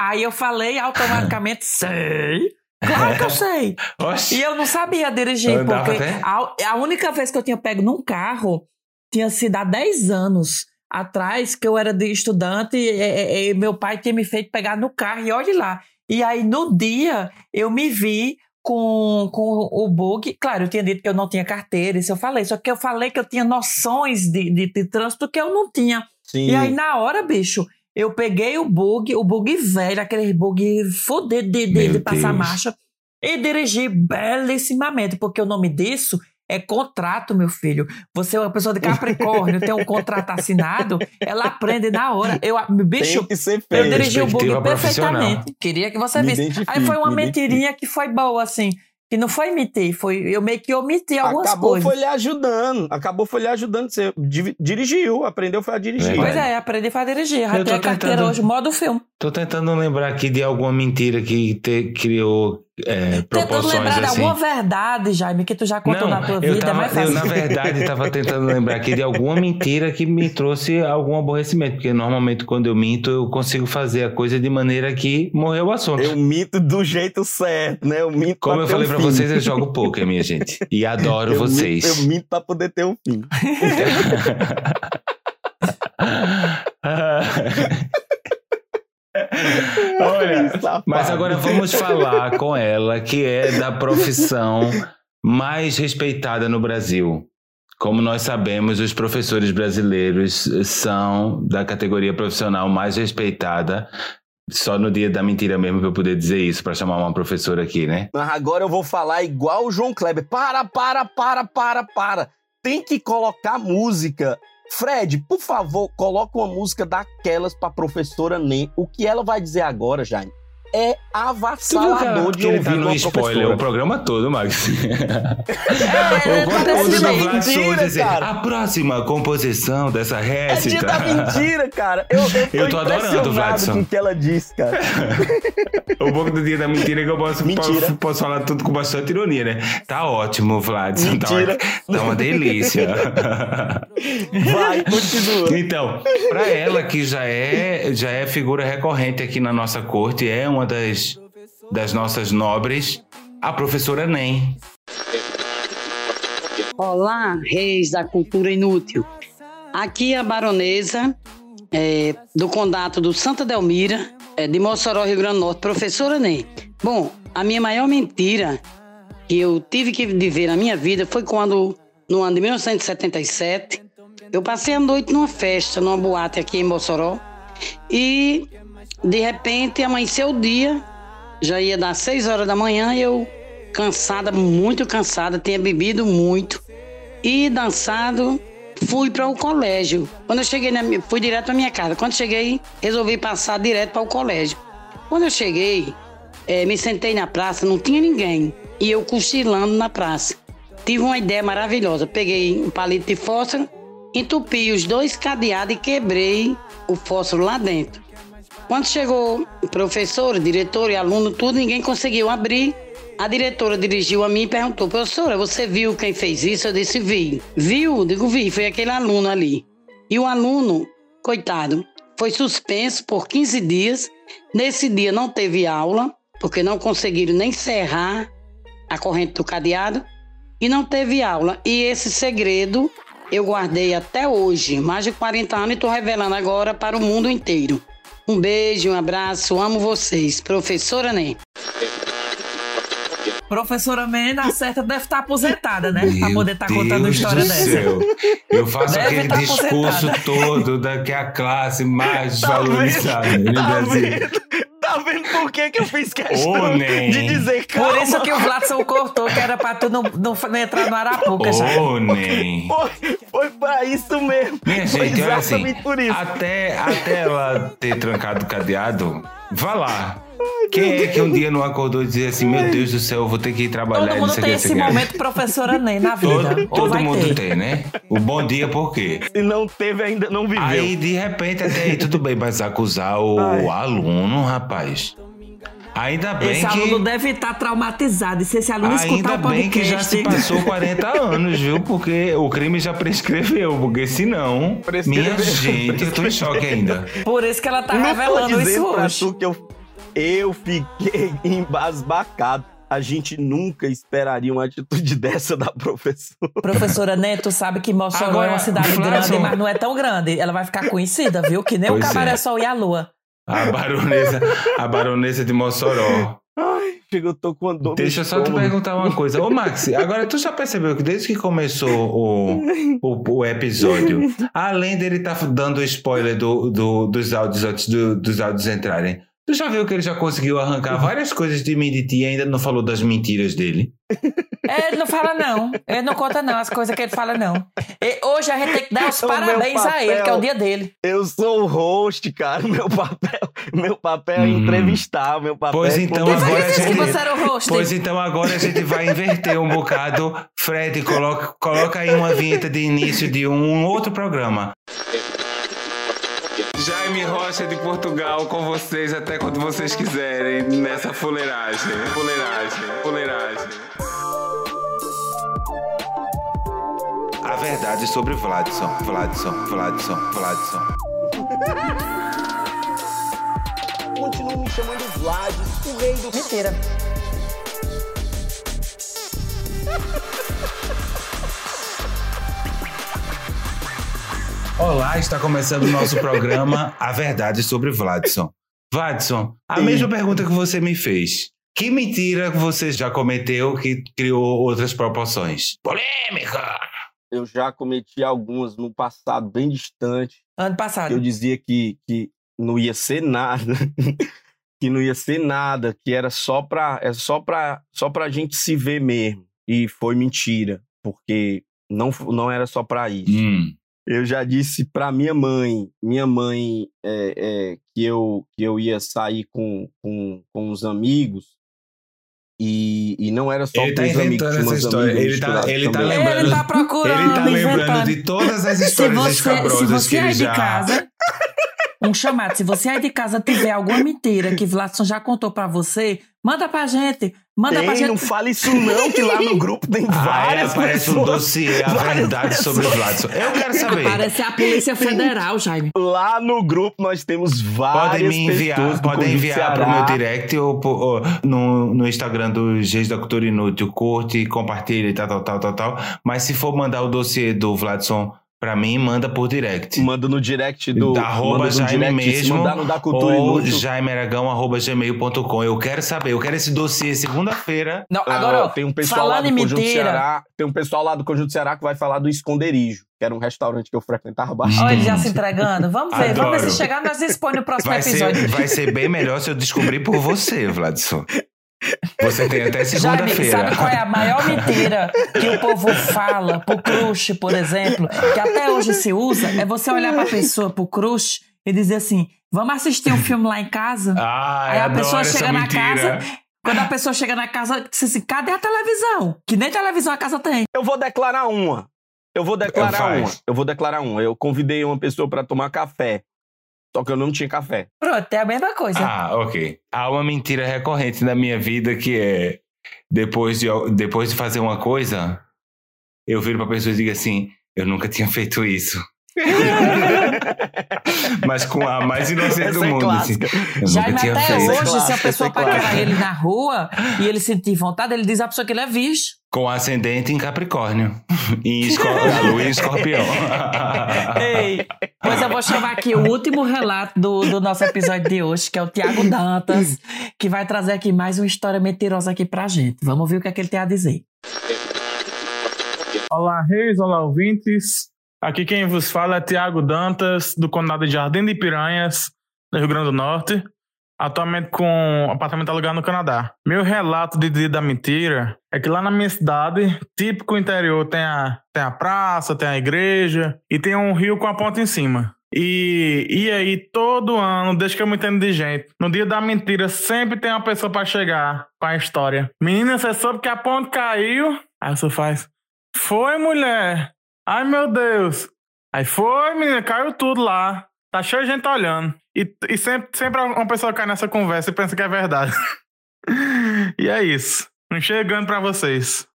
Aí eu falei automaticamente: Sei. Claro que eu sei. Oxi. E eu não sabia dirigir, porque a, a, única vez que eu tinha pego num carro tinha sido há 10 anos atrás, que eu era de estudante e, e, e meu pai tinha me feito pegar no carro e olhe lá. E aí no dia eu me vi com, com o bug. Claro, eu tinha dito que eu não tinha carteira, isso eu falei. Só que eu falei que eu tinha noções de, de, de trânsito que eu não tinha. Sim. E aí, na hora, bicho, eu peguei o bug, o bug velho, aquele bug fudido de, de, de passar marcha, e dirigi belíssimamente, porque o nome disso é contrato, meu filho. Você é uma pessoa de Capricórnio, tem um contrato assinado, ela aprende na hora. Eu, bicho, eu dirigi o bug perfeitamente. Queria que você Me visse. Aí foi uma mentirinha que foi boa, assim que não foi imitar, foi eu meio que omiti algumas acabou coisas. Acabou foi lhe ajudando, acabou foi lhe ajudando, você dirigiu, aprendeu foi a dirigir. Pois é, aprendi foi a dirigir, tenho a carteira hoje, modo filme. Tô tentando lembrar aqui de alguma mentira que te, criou é, proporções tentando lembrar assim. de alguma verdade, Jaime, que tu já contou não, na tua vida, tava, é mais fácil. Eu, na verdade, estava tentando lembrar aqui de alguma mentira que me trouxe algum aborrecimento, porque normalmente quando eu minto, eu consigo fazer a coisa de maneira que morreu o assunto. Eu minto do jeito certo, né? Eu minto Como eu falei para vocês, eu jogo poker, minha gente. E adoro eu vocês. Minto, eu minto para poder ter um fim. Olha, mas agora vamos falar com ela, que é da profissão mais respeitada no Brasil. Como nós sabemos, os professores brasileiros são da categoria profissional mais respeitada. Só no dia da mentira mesmo pra eu poder dizer isso, para chamar uma professora aqui, né? Agora eu vou falar igual o João Kleber. Para, para, para, para, para. Tem que colocar música Fred, por favor, coloca uma música daquelas pra professora Nem. O que ela vai dizer agora, Jaime? É avassalador de ouvir no spoiler o programa todo, Max. É, o conteúdo do Vlad dizer, a próxima composição dessa récita. É dia da mentira, cara. Eu, eu tô, eu tô adorando, Vladson. com o que ela disse, cara. o bom do dia da mentira é que eu posso, posso, posso, falar tudo com bastante ironia, né? Tá ótimo, Vladson. Tá mentira. Tá, tá uma delícia. Vai, continua. Então, pra ela que já é, já é figura recorrente aqui na nossa corte, é uma das, das nossas nobres, a professora Nem. Olá, reis da cultura inútil. Aqui é a baronesa é, do condato do Santa Delmira, é, de Mossoró, Rio Grande do Norte, professora Nem. Bom, a minha maior mentira que eu tive que viver na minha vida foi quando, no ano de 1977, eu passei a noite numa festa, numa boate aqui em Mossoró, e de repente amanheceu o dia, já ia dar seis horas da manhã, eu cansada, muito cansada, tinha bebido muito e dançado, fui para o colégio. Quando eu cheguei, na, fui direto para minha casa. Quando cheguei, resolvi passar direto para o colégio. Quando eu cheguei, é, me sentei na praça, não tinha ninguém e eu cochilando na praça. Tive uma ideia maravilhosa. Peguei um palito de fósforo, entupi os dois cadeados e quebrei o fósforo lá dentro. Quando chegou professor, diretor e aluno, tudo, ninguém conseguiu abrir. A diretora dirigiu a mim e perguntou: professora, você viu quem fez isso? Eu disse: vi. Viu? Digo: vi, foi aquele aluno ali. E o aluno, coitado, foi suspenso por 15 dias. Nesse dia não teve aula, porque não conseguiram nem cerrar a corrente do cadeado e não teve aula. E esse segredo eu guardei até hoje, mais de 40 anos, e estou revelando agora para o mundo inteiro. Um beijo, um abraço, amo vocês. Professora Ney. Professora Mena, certa deve estar aposentada, né? Meu pra poder estar contando Deus história do dessa. céu. Eu faço Deve aquele tá discurso aposentada. todo da que a classe mais Tá valorizada por que, que eu fiz questão Ney. de dizer calma? Por isso que o Vladson cortou, que era pra tu não, não, não entrar no Arapuca, já. Ô, Ney. Foi, foi pra isso mesmo. Minha foi gente, olha assim, exatamente por isso. até, até ela ter trancado o cadeado, vá lá. Quem é que um dia não acordou e dizia assim, meu Deus do céu, eu vou ter que ir trabalhar Todo mundo tem esse momento professora Ney na vida. Todo, todo mundo ter. tem, né? O bom dia por quê? Se não teve, ainda não viveu. Aí, de repente, até aí tudo bem, mas acusar o Ai. aluno, rapaz. Ainda bem Esse que... aluno deve estar traumatizado. E se esse aluno escutar Ainda o bem que podcast... já se passou 40 anos, viu? Porque o crime já prescreveu. Porque senão, Prescreveu, minha gente, eu tô em choque ainda. Por isso que ela tá não revelando isso pra hoje. tu que eu, eu fiquei embasbacado. A gente nunca esperaria uma atitude dessa da professora. Professora Neto sabe que Mossoró Agora, é uma cidade Flávio- grande, mas não é tão grande. Ela vai ficar conhecida, viu? Que nem Pois o Cabaré é. Sol e a Lua. A baronesa, a baronesa de Mossoró. Ai, eu tô com dor Deixa eu só te perguntar uma coisa. Ô, Maxi, agora tu já percebeu que desde que começou o, o, o episódio, além dele estar dando spoiler do, do- dos áudios antes do- dos áudios entrarem, tu já viu que ele já conseguiu arrancar várias coisas de mim e de ti e ainda não falou das mentiras dele? É, Ele não fala, não. Ele não conta, não, as coisas que ele fala, não. E hoje a gente tem que dar os parabéns a ele, que é o dia dele. Eu sou o host, cara. Meu papel, meu papel é Hum. entrevistar. Meu papel Pois é então agora a gente... você era o host. Pois então agora a gente vai inverter um bocado. Fred, coloca, coloca aí uma vinheta de início de um outro programa. Jaime Rocha de Portugal com vocês até quando vocês quiserem nessa fuleiragem. Fuleiragem, fuleiragem. A verdade sobre Vladson, Vladson, Vladson, Vladson. Continuam me chamando Vlad, o rei do... Mentira. Olá, está começando o nosso programa A Verdade sobre Vladson. Vladson, a Sim. mesma pergunta que você me fez. Que mentira que você já cometeu que criou outras proporções? Polêmica! Eu já cometi algumas no passado bem distante. Ano passado. eu dizia que, que não ia ser nada, que não ia ser nada, que era só pra, é só pra, só pra gente se ver mesmo. E foi mentira, porque não, não era só pra isso. Hum. Eu já disse pra minha mãe, minha mãe, é, é, que, eu, que eu ia sair com, com, com os amigos. E, e não era só Ele com tá os amigos, inventando tinha essa história. Ele tá, misturadas ele tá lembrando. Ele tá procurando, ele tá lembrando inventando. de todas as Se histórias você, se escabrosas você que ele aí de já. casa, um chamado, se você aí de casa tiver alguma mentira que Vladson já contou pra você, manda pra gente. Manda pra Ei, gente. não fale isso não, que lá no grupo tem Ah, várias aparece um pessoas. dossiê, a verdade sobre pessoas. Vladson. Eu quero saber. Parece a Polícia Federal, Jaime. Lá no grupo nós temos várias Podem me enviar, pessoas podem enviar pro meu direct ou, ou no, no Instagram do Reis da Cultura Inútil. Curte, compartilha e tal, tal, tal, tal, tal. Mas se for mandar o dossiê do Vladson pra mim, manda por direct. Manda no direct do... da arroba Jaime mesmo mandar no da Cultura ou jaimearagão.gmail.com Eu quero saber, eu quero esse dossiê segunda-feira. Não, Ah, agora, ó, tem um pessoal lá do em Conjunto. Ceará, tem um pessoal lá do Conjunto Ceará que vai falar do Esconderijo, que era um restaurante que eu frequentava bastante. Olha ele já se entregando. Vamos ver, vamos ver Adoro. se chegar, nós expõe no próximo Vai ser, episódio. vai ser bem melhor se eu descobrir por você, Vladson. Você tem até segunda-feira. sabe qual é a maior mentira que o povo fala pro crush, por exemplo, que até hoje se usa? É você olhar pra pessoa, pro crush, e dizer assim: vamos assistir um filme lá em casa? Ai, Aí a adoro pessoa essa chega na mentira. casa. Quando a pessoa chega na casa, diz assim: cadê a televisão? Que nem televisão a casa tem. Eu vou declarar uma. Eu vou declarar uma. Eu vou declarar uma. Eu convidei uma pessoa pra tomar café. Só que eu não tinha café. Pronto, é a mesma coisa. Ah, ok. Há uma mentira recorrente na minha vida que é depois de, depois de fazer uma coisa, eu viro pra pessoa e digo assim: eu nunca tinha feito isso. Mas com a mais inocente do Essa é mundo. Assim. nunca tinha até feito. hoje, se a clássica, pessoa essa é paquerar ele na rua e ele sentir vontade, ele diz à pessoa que ele é virgem. Com ascendente em Capricórnio. A lua em escorpião. Ei, pois eu vou chamar aqui o último relato do, do nosso episódio de hoje, que é o Tiago Dantas, que vai trazer aqui mais uma história mentirosa aqui pra gente. Vamos ver o que, é que ele tem a dizer. Olá, reis, olá, ouvintes. Aqui quem vos fala é Tiago Dantas, do Condado de Jardim de Piranhas, no Rio Grande do Norte, atualmente com apartamento alugado no Canadá. Meu relato de dia da mentira é que lá na minha cidade, típico interior, tem a, tem a praça, tem a igreja e tem um rio com a ponte em cima. E, e aí, todo ano, desde que eu me entendo de gente, no dia da mentira, sempre tem uma pessoa pra chegar com a história. Menina, você soube que a ponte caiu? Aí você faz. Foi, mulher. Ai, meu Deus. Aí foi, menina, caiu tudo lá. Tá cheio de gente olhando. E, e sempre, sempre uma pessoa cai nessa conversa e pensa que é verdade. e é isso. Chegando pra vocês.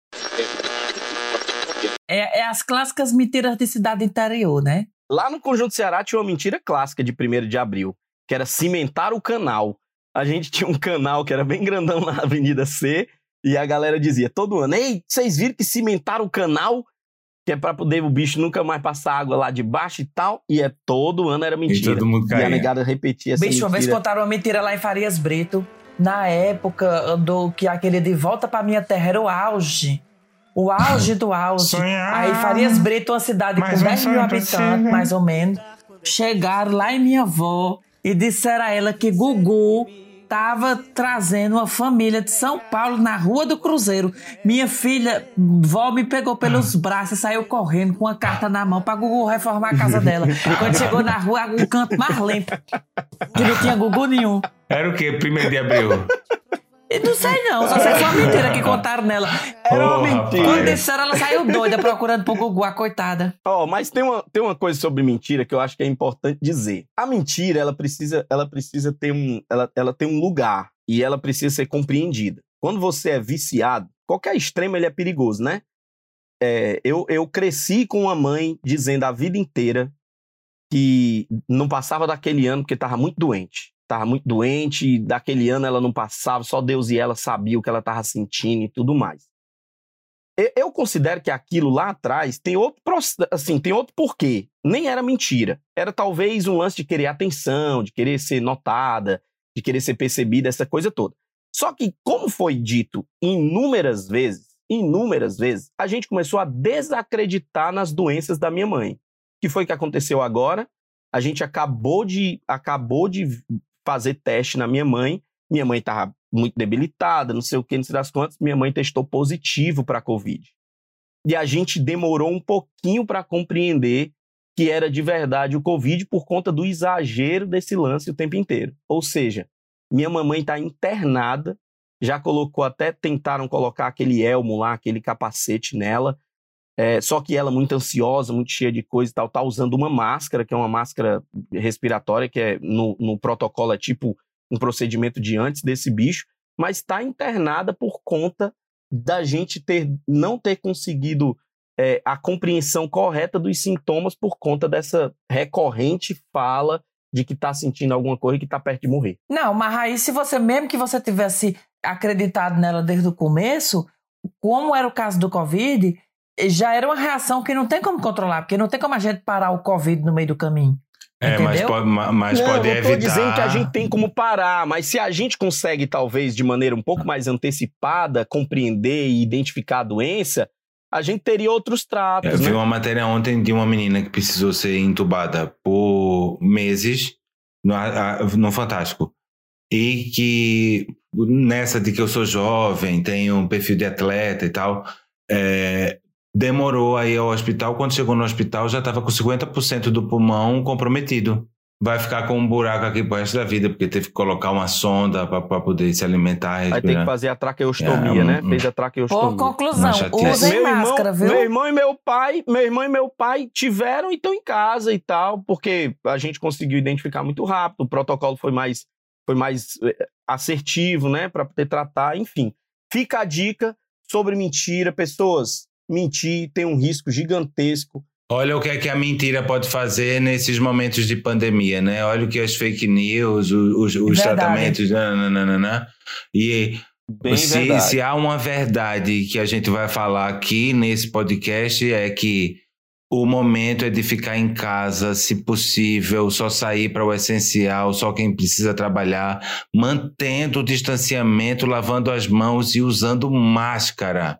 É, é as clássicas mentiras de cidade interior, né? Lá no Conjunto Ceará tinha uma mentira clássica de 1 de abril, que era cimentar o canal. A gente tinha um canal que era bem grandão na Avenida C, e a galera dizia todo ano: Ei, vocês viram que cimentaram o canal? Que é pra poder o bicho nunca mais passar água lá de baixo e tal. E é todo ano era mentira. todo mundo e a caía. negada repetia essa Bicho, uma vez mentira. contaram uma mentira lá em Farias Brito, na época do que aquele de volta pra minha terra era o auge. O auge do auge. Sonhar. Aí Farias Brito, uma cidade Mais com um 10 mil habitantes, possível. mais ou menos, chegaram lá em minha avó e disseram a ela que Gugu tava trazendo uma família de São Paulo na Rua do Cruzeiro. Minha filha, vó me pegou pelos braços e saiu correndo com uma carta na mão pra Gugu reformar a casa dela. Quando chegou na rua, o canto mais limpo. Que não tinha Gugu nenhum. Era o quê? Primeiro de abril. E não sei não, só sei que foi uma mentira que contaram nela. Era uma mentira. Quando disseram, ela saiu doida procurando pro Gugu, a coitada. Ó, mas tem uma, tem uma coisa sobre mentira que eu acho que é importante dizer. A mentira, ela precisa, ela precisa ter um, ela, ela tem um lugar e ela precisa ser compreendida. Quando você é viciado, qualquer extremo ele é perigoso, né? É, eu, eu cresci com uma mãe dizendo a vida inteira que não passava daquele ano porque estava muito doente. Estava muito doente, daquele ano ela não passava, só Deus e ela sabiam o que ela estava sentindo e tudo mais. Eu- considero que aquilo lá atrás tem outro, assim, tem outro porquê. Nem era mentira. Era talvez um lance de querer atenção, de querer ser notada, de querer ser percebida, essa coisa toda. Só que, como foi dito inúmeras vezes, inúmeras vezes, a gente começou a desacreditar nas doenças da minha mãe. O que foi que aconteceu agora? A gente acabou de, acabou de fazer teste na minha mãe. Minha mãe estava muito debilitada, não sei o que, não sei das contas. Minha mãe testou positivo para a Covid. E a gente demorou um pouquinho para compreender que era de verdade o Covid por conta do exagero desse lance o tempo inteiro. Ou seja, minha mamãe está internada, já colocou até, tentaram colocar aquele elmo lá, aquele capacete nela, é, só que ela muito ansiosa, muito cheia de coisa e tal, tá usando uma máscara, que é uma máscara respiratória, que é no, no protocolo é tipo um procedimento de antes desse bicho, mas está internada por conta da gente ter não ter conseguido é, a compreensão correta dos sintomas por conta dessa recorrente fala de que está sentindo alguma coisa e que está perto de morrer. Não, mas aí se você, mesmo que você tivesse acreditado nela desde o começo, como era o caso do Covid, já era uma reação que não tem como controlar, porque não tem como a gente parar o Covid no meio do caminho. É, mas, Entendeu? mas não, pode eu não evitar. dizendo que a gente tem como parar, mas se a gente consegue, talvez, de maneira um pouco mais antecipada, compreender e identificar a doença, a gente teria outros tratos, Eu vi né? uma matéria ontem de uma menina que precisou ser entubada por meses no, no Fantástico. E que nessa de que eu sou jovem, tenho um perfil de atleta e tal, é, demorou aí ao hospital. Quando chegou no hospital, já estava com 50% do pulmão comprometido. Vai ficar com um buraco aqui pro resto da vida, porque teve que colocar uma sonda para poder se alimentar. Vai ter que respirar. fazer a traqueostomia, É, né? Fez a traqueostomia. Por conclusão, usem meu máscara, irmão, viu? Meu irmão e meu pai, meu irmão e meu pai tiveram e estão em casa e tal, porque a gente conseguiu identificar muito rápido, o protocolo foi mais, foi mais eh, assertivo, né, para poder tratar, enfim. Fica a dica sobre mentira, pessoas, mentir tem um risco gigantesco Olha o que é que a mentira pode fazer nesses momentos de pandemia, né? Olha o que as fake news, os, os Verdade. tratamentos, nananana. e Bem se, verdade. se há uma verdade que a gente vai falar aqui nesse podcast é que o momento é de ficar em casa, se possível, só sair para o essencial, só quem precisa trabalhar, mantendo o distanciamento, lavando as mãos e usando máscara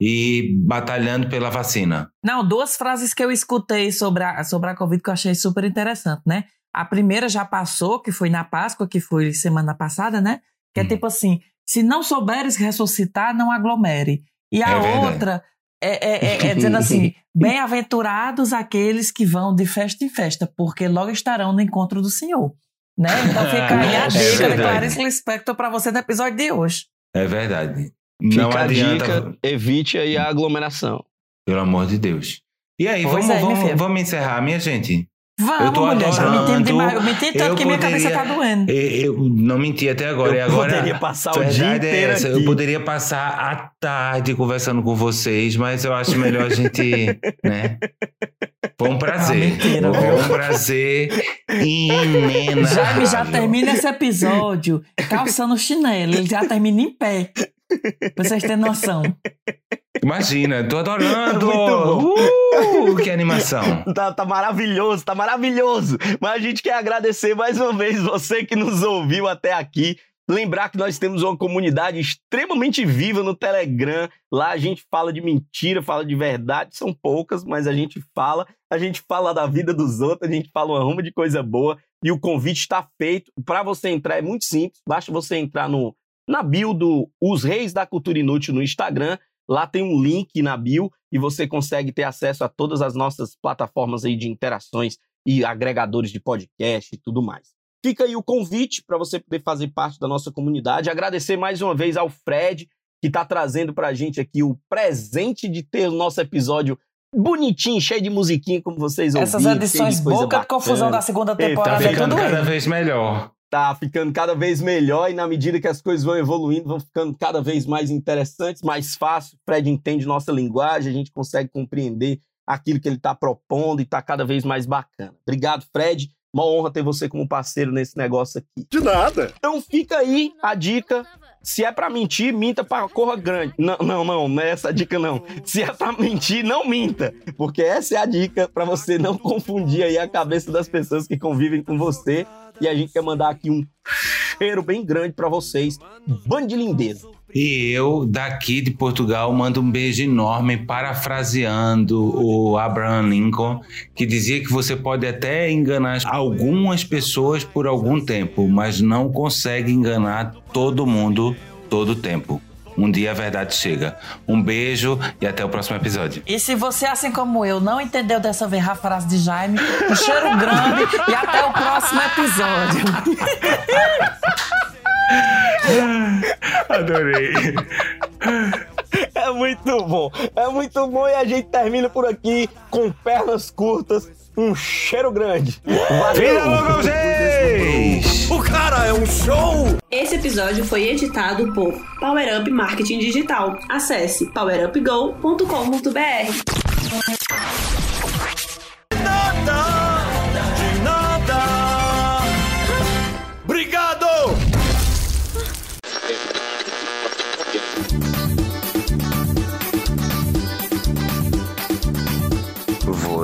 e batalhando pela vacina. Não, duas frases que eu escutei sobre a, sobre a Covid que eu achei super interessante, né? A primeira já passou, que foi na Páscoa, que foi semana passada, né? Que é Hum. tipo assim: se não souberes ressuscitar, não aglomere. E a É outra é, é- é- é dizendo assim: bem-aventurados aqueles que vão de festa em festa, porque logo estarão no encontro do Senhor. Né? Então fica aí a É dica de. Clarice Lispector para você no episódio de hoje. É verdade. Fica Não a adianta, dica, evite aí a aglomeração. pelo amor de Deus. E aí, Pois vamos, é, vamos, vamos encerrar, minha gente? Vamos, Eu tô mulher, já adorando. menti demais. Eu menti tanto Eu que minha cabeça tá doendo. Eu, eu não menti até agora. Eu e agora poderia passar o dia é inteiro essa, Eu poderia passar a tarde conversando com vocês, mas eu acho melhor a gente, né? Foi um prazer. Ah, mentira, Foi um prazer inenarrável. Jaime já termina esse episódio calçando chinelo. Ele já termina em pé. Vocês terem noção. Imagina, tô adorando. Uh, que animação. Tá, tá maravilhoso, tá maravilhoso. Mas a gente quer agradecer mais uma vez você que nos ouviu até aqui. Lembrar que nós temos uma comunidade extremamente viva no Telegram. Lá a gente fala de mentira, fala de verdade. São poucas, mas a gente fala. A gente fala da vida dos outros, a gente fala uma ruma de coisa boa. E o convite está feito. Para você entrar é muito simples. Basta você entrar no, na bio do Os Reis da Cultura Inútil no Instagram. Lá tem um link na bio e você consegue ter acesso a todas as nossas plataformas aí de interações e agregadores de podcast e tudo mais. Fica aí o convite para você poder fazer parte da nossa comunidade. Agradecer mais uma vez ao Fred, que está trazendo para a gente aqui o presente de ter o nosso episódio bonitinho, cheio de musiquinha, como vocês ouviram. Essas edições boca de confusão da segunda temporada Tá é ficando tudo cada vez melhor. Tá ficando cada vez melhor e na medida que as coisas vão evoluindo, vão ficando cada vez mais interessantes, mais fácil. O Fred entende nossa linguagem, a gente consegue compreender aquilo que ele está propondo e está cada vez mais bacana. Obrigado, Fred. Uma honra ter você como parceiro nesse negócio aqui. De nada. Então fica aí a dica. Se é pra mentir, minta pra corra grande. Não, não, não, não é essa a dica não. Se é pra mentir, não minta, porque essa é a dica pra você não confundir aí a cabeça das pessoas que convivem com você. E a gente quer mandar aqui um cheiro bem grande pra vocês. Bando de lindeza. E eu, daqui de Portugal, mando um beijo enorme, parafraseando o Abraham Lincoln, que dizia que você pode até enganar algumas pessoas por algum tempo, mas não consegue enganar todo mundo todo o tempo. Um dia a verdade chega. Um beijo e até o próximo episódio. E se você, assim como eu, não entendeu dessa vez a frase de Jaime, um cheiro grande e até o próximo episódio. Adorei. É muito bom, é muito bom e a gente termina por aqui com pernas curtas, um cheiro grande. Aos reis! O cara é um show! Esse episódio foi editado por Power Up Marketing Digital. Acesse powerupgo.com.br. Nada,